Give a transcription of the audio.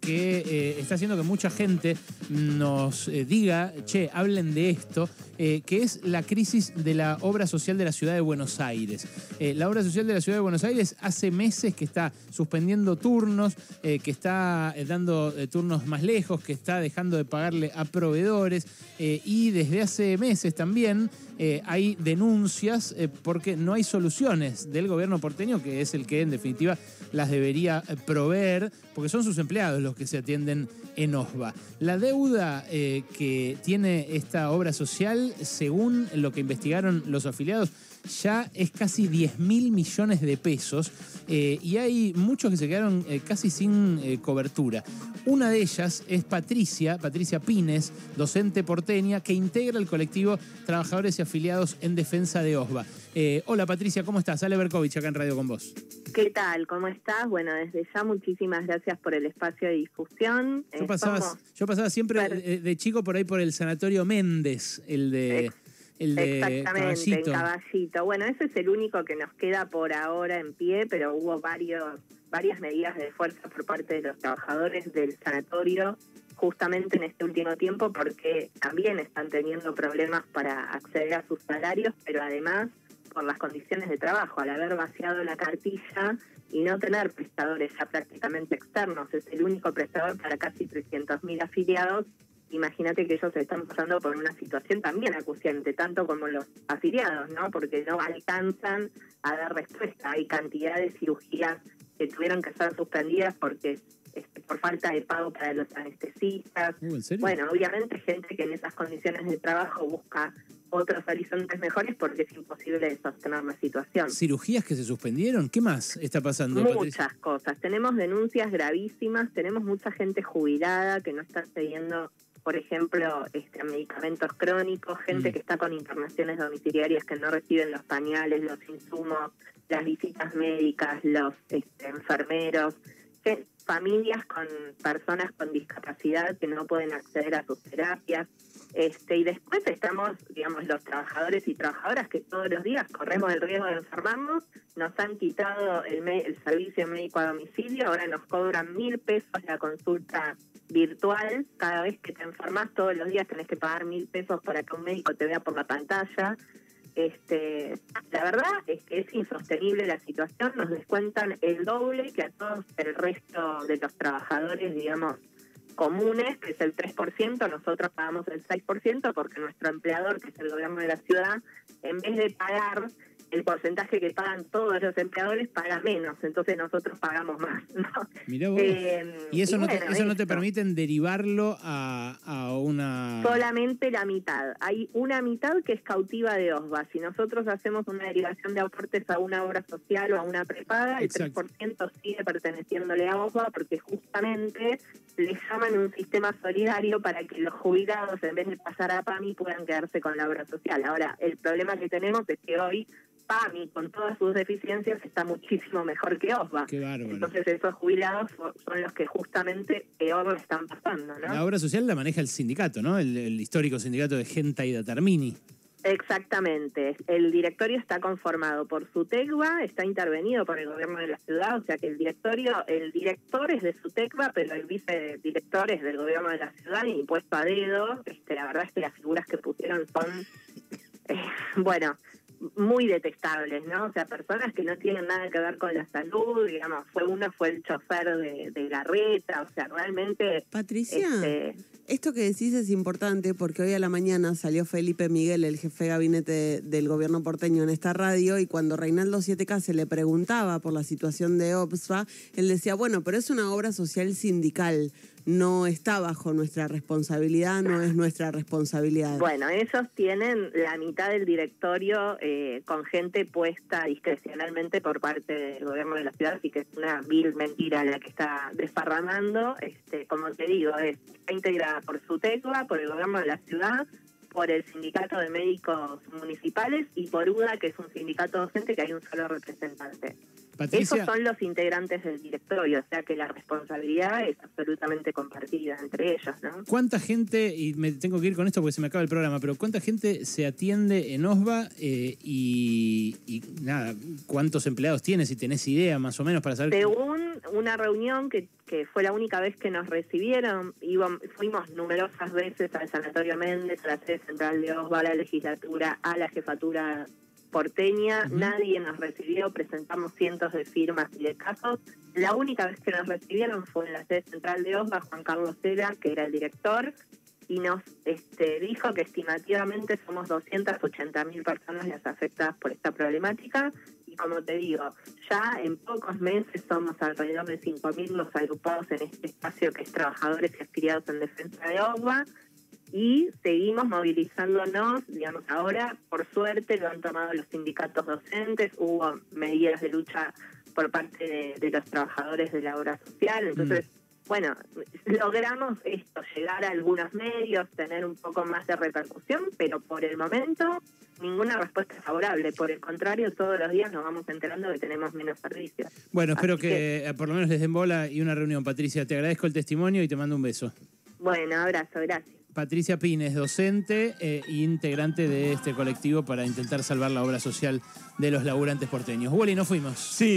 que eh, está haciendo que mucha gente nos eh, diga, che, hablen de esto, eh, que es la crisis de la obra social de la ciudad de Buenos Aires. la obra social de la ciudad de Buenos Aires hace meses que está suspendiendo turnos, que está dando turnos más lejos, que está dejando de pagarle a proveedores y desde hace meses también hay denuncias porque no hay soluciones del gobierno porteño, que es el que en definitiva las debería proveer, porque son sus empleados los que se atienden en OSBA. La deuda eh, que tiene esta obra social, según lo que investigaron los afiliados, ya es casi 10 mil millones de pesos eh, y hay muchos que se quedaron eh, casi sin cobertura. Una de ellas es Patricia, Patricia Pines, docente porteña, que integra el colectivo Trabajadores y Afiliados en Defensa de OSBA. hola Patricia, ¿cómo estás? Ale Berkovich acá en Radio con vos. ¿Qué tal? ¿Cómo estás? Bueno, desde ya muchísimas gracias por el espacio de difusión. Yo pasaba, yo pasaba siempre de, chico por ahí por el Sanatorio Méndez, el de... El de Exactamente, en Caballito. Bueno, ese es el único que nos queda por ahora en pie, pero hubo varios, varias medidas de fuerza por parte de los trabajadores del sanatorio justamente en este último tiempo porque también están teniendo problemas para acceder a sus salarios, pero además por las condiciones de trabajo, al haber vaciado la cartilla y no tener prestadores ya prácticamente externos, es el único prestador para casi 300.000 afiliados. Imagínate que ellos están pasando por una situación también acuciante, tanto como los afiliados, ¿no? Porque no alcanzan a dar respuesta. Hay cantidad de cirugías que tuvieron que ser suspendidas porque este, por falta de pago para los anestesistas. Uh, bueno, obviamente gente que en esas condiciones de trabajo busca otros horizontes mejores porque es imposible sostener la situación. ¿Cirugías que se suspendieron? ¿Qué más está pasando? Muchas cosas. Tenemos denuncias gravísimas, tenemos mucha gente jubilada que no está cediendo, por ejemplo, este, medicamentos crónicos, gente mm. que está con internaciones domiciliarias que no reciben los pañales, los insumos, las visitas médicas, los este, enfermeros familias con personas con discapacidad que no pueden acceder a sus terapias. Este, y después estamos, digamos, los trabajadores y trabajadoras que todos los días corremos el riesgo de enfermarnos, nos han quitado el, el servicio médico a domicilio, ahora nos cobran mil pesos la consulta virtual, cada vez que te enfermas todos los días tenés que pagar mil pesos para que un médico te vea por la pantalla. Este, la verdad es que es insostenible la situación, nos descuentan el doble que a todos el resto de los trabajadores, digamos, comunes, que es el 3%, nosotros pagamos el 6% porque nuestro empleador, que es el gobierno de la ciudad, en vez de pagar el porcentaje que pagan todos los empleadores paga menos, entonces nosotros pagamos más. ¿no? Eh, y eso, no, te, eso no te permiten derivarlo a, a, una... Solamente la mitad. Hay una mitad que es cautiva de OSBA. Si nosotros hacemos una derivación de aportes a una obra social o a una prepaga, el 3% sigue perteneciéndole a OSBA porque justamente le llaman un sistema solidario para que los jubilados, en vez de pasar a PAMI, puedan quedarse con la obra social. Ahora, el problema que tenemos es que hoy PAMI, con todas sus deficiencias, está muchísimo mejor que OSBA. Entonces esos jubilados son los que justamente peor lo están pasando. ¿no? La obra social la maneja el sindicato, ¿no? El, histórico sindicato de Genta y Datarmini. Exactamente. El directorio está conformado por SUTECBA, está intervenido por el gobierno de la ciudad, o sea que el directorio, el director es de SUTECBA, pero el vicedirector es del gobierno de la ciudad y puesto a dedo. Este, la verdad es que las figuras que pusieron son, eh, bueno, muy detestables, ¿no? O sea, personas que no tienen nada que ver con la salud, digamos, fue uno fue el chofer de, de Garreta, o sea, realmente... Patricia, este, esto que decís es importante porque hoy a la mañana salió Felipe Miguel, el jefe de gabinete del gobierno porteño en esta radio, y cuando Reinaldo 7K se le preguntaba por la situación de OPSFA, él decía, bueno, pero es una obra social sindical no está bajo nuestra responsabilidad, no es nuestra responsabilidad. Bueno, ellos tienen la mitad del directorio eh, con gente puesta discrecionalmente por parte del gobierno de la ciudad, así que es una vil mentira la que está desparramando. Este, como te digo, es, está integrada por SUTECBA, por el gobierno de la ciudad, por el sindicato de médicos municipales y por UDA, que es un sindicato docente que hay un solo representante. Patricia, Esos son los integrantes del directorio, o sea que la responsabilidad es absolutamente compartida entre ellos, ¿no? ¿cuánta gente, y me tengo que ir con esto porque se me acaba el programa, pero cuánta gente se atiende en OSBA eh, y, y nada, cuántos empleados tiene, si tenés idea más o menos para saber... Según una reunión que, que fue la única vez que nos recibieron, íbamos, fuimos numerosas veces al Sanatorio Méndez, a la sede central de OSBA, a la legislatura, a la jefatura porteña, nadie nos recibió, presentamos cientos de firmas y de casos. La única vez que nos recibieron fue en la sede central de OSBA, Juan Carlos Cera, que era el director, y nos este, dijo que estimativamente somos 280 mil personas las afectadas por esta problemática. Y como te digo, ya en pocos meses somos alrededor de 5 mil los agrupados en este espacio que es Trabajadores y Afiliados en Defensa de OSBA y seguimos movilizándonos, digamos, ahora por suerte lo han tomado los sindicatos docentes, hubo medidas de lucha por parte de, de los trabajadores de la obra social, entonces, bueno, logramos esto, llegar a algunos medios, tener un poco más de repercusión, pero por el momento ninguna respuesta favorable, por el contrario, todos los días nos vamos enterando que tenemos menos servicios. Bueno, espero que, eh, por lo menos les den bola y una reunión, Patricia. Te agradezco el testimonio y te mando un beso. Bueno, abrazo, gracias. Patricia Pines, docente e integrante de este colectivo para intentar salvar la obra social de los laburantes porteños. Wally, nos fuimos. Sí.